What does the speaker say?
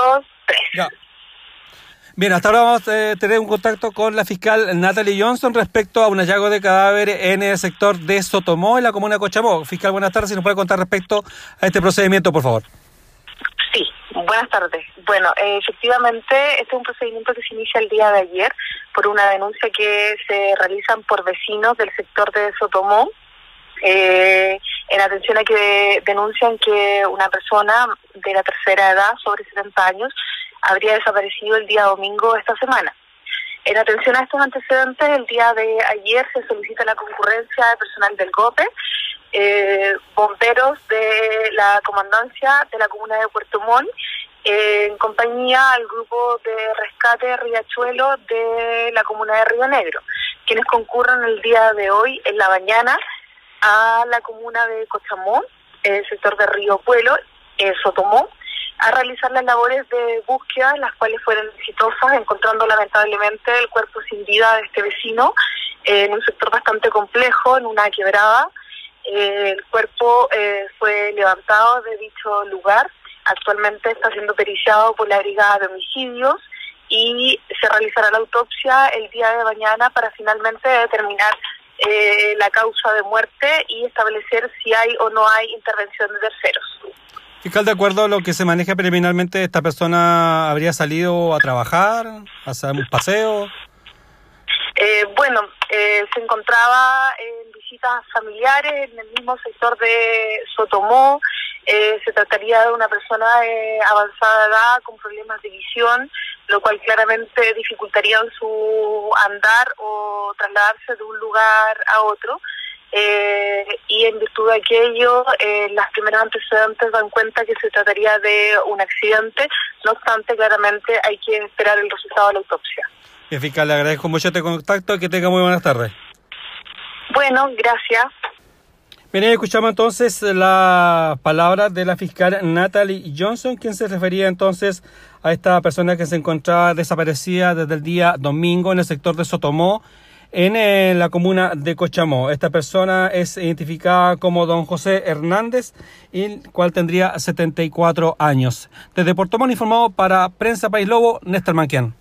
dos, tres. Ya. Bien, hasta ahora vamos a tener un contacto con la fiscal Natalie Johnson respecto a un hallazgo de cadáver en el sector de Sotomó, en la comuna de Cochamó. Fiscal, buenas tardes. Si nos puede contar respecto a este procedimiento, por favor. Sí, buenas tardes. Bueno, efectivamente, este es un procedimiento que se inicia el día de ayer por una denuncia que se realizan por vecinos del sector de Sotomó, eh, en atención a que denuncian que una persona de la tercera edad, sobre 70 años, habría desaparecido el día domingo esta semana. En atención a estos antecedentes, el día de ayer se solicita la concurrencia de personal del GOPE, eh, bomberos de la comandancia de la comuna de Puerto Montt, en compañía al grupo de rescate Riachuelo de la comuna de Río Negro, quienes concurren el día de hoy en la mañana a la comuna de Cochamón, el sector de Río Pueblo, eh, Sotomó, a realizar las labores de búsqueda, las cuales fueron exitosas, encontrando lamentablemente el cuerpo sin vida de este vecino eh, en un sector bastante complejo, en una quebrada. Eh, el cuerpo eh, fue levantado de dicho lugar, actualmente está siendo periciado por la Brigada de Homicidios y se realizará la autopsia el día de mañana para finalmente determinar la causa de muerte y establecer si hay o no hay intervención de terceros. Fiscal, de acuerdo a lo que se maneja preliminarmente, ¿esta persona habría salido a trabajar, a hacer un paseo? Eh, bueno, eh, se encontraba en visitas familiares en el mismo sector de Sotomó. Eh, se trataría de una persona de avanzada edad con problemas de visión, lo cual claramente dificultaría su andar o trasladarse de un lugar a otro. Eh, y en virtud de aquello, eh, las primeras antecedentes dan cuenta que se trataría de un accidente, no obstante, claramente hay que esperar el resultado de la autopsia. Bien, fiscal, le agradezco mucho este contacto y que tenga muy buenas tardes. Bueno, gracias. Bien, escuchamos entonces la palabra de la fiscal Natalie Johnson, quien se refería entonces a esta persona que se encontraba desaparecida desde el día domingo en el sector de Sotomó, en eh, la comuna de Cochamó. Esta persona es identificada como don José Hernández, el cual tendría 74 años. Desde Puerto Montt informado para Prensa País Lobo, Néstor Manquian.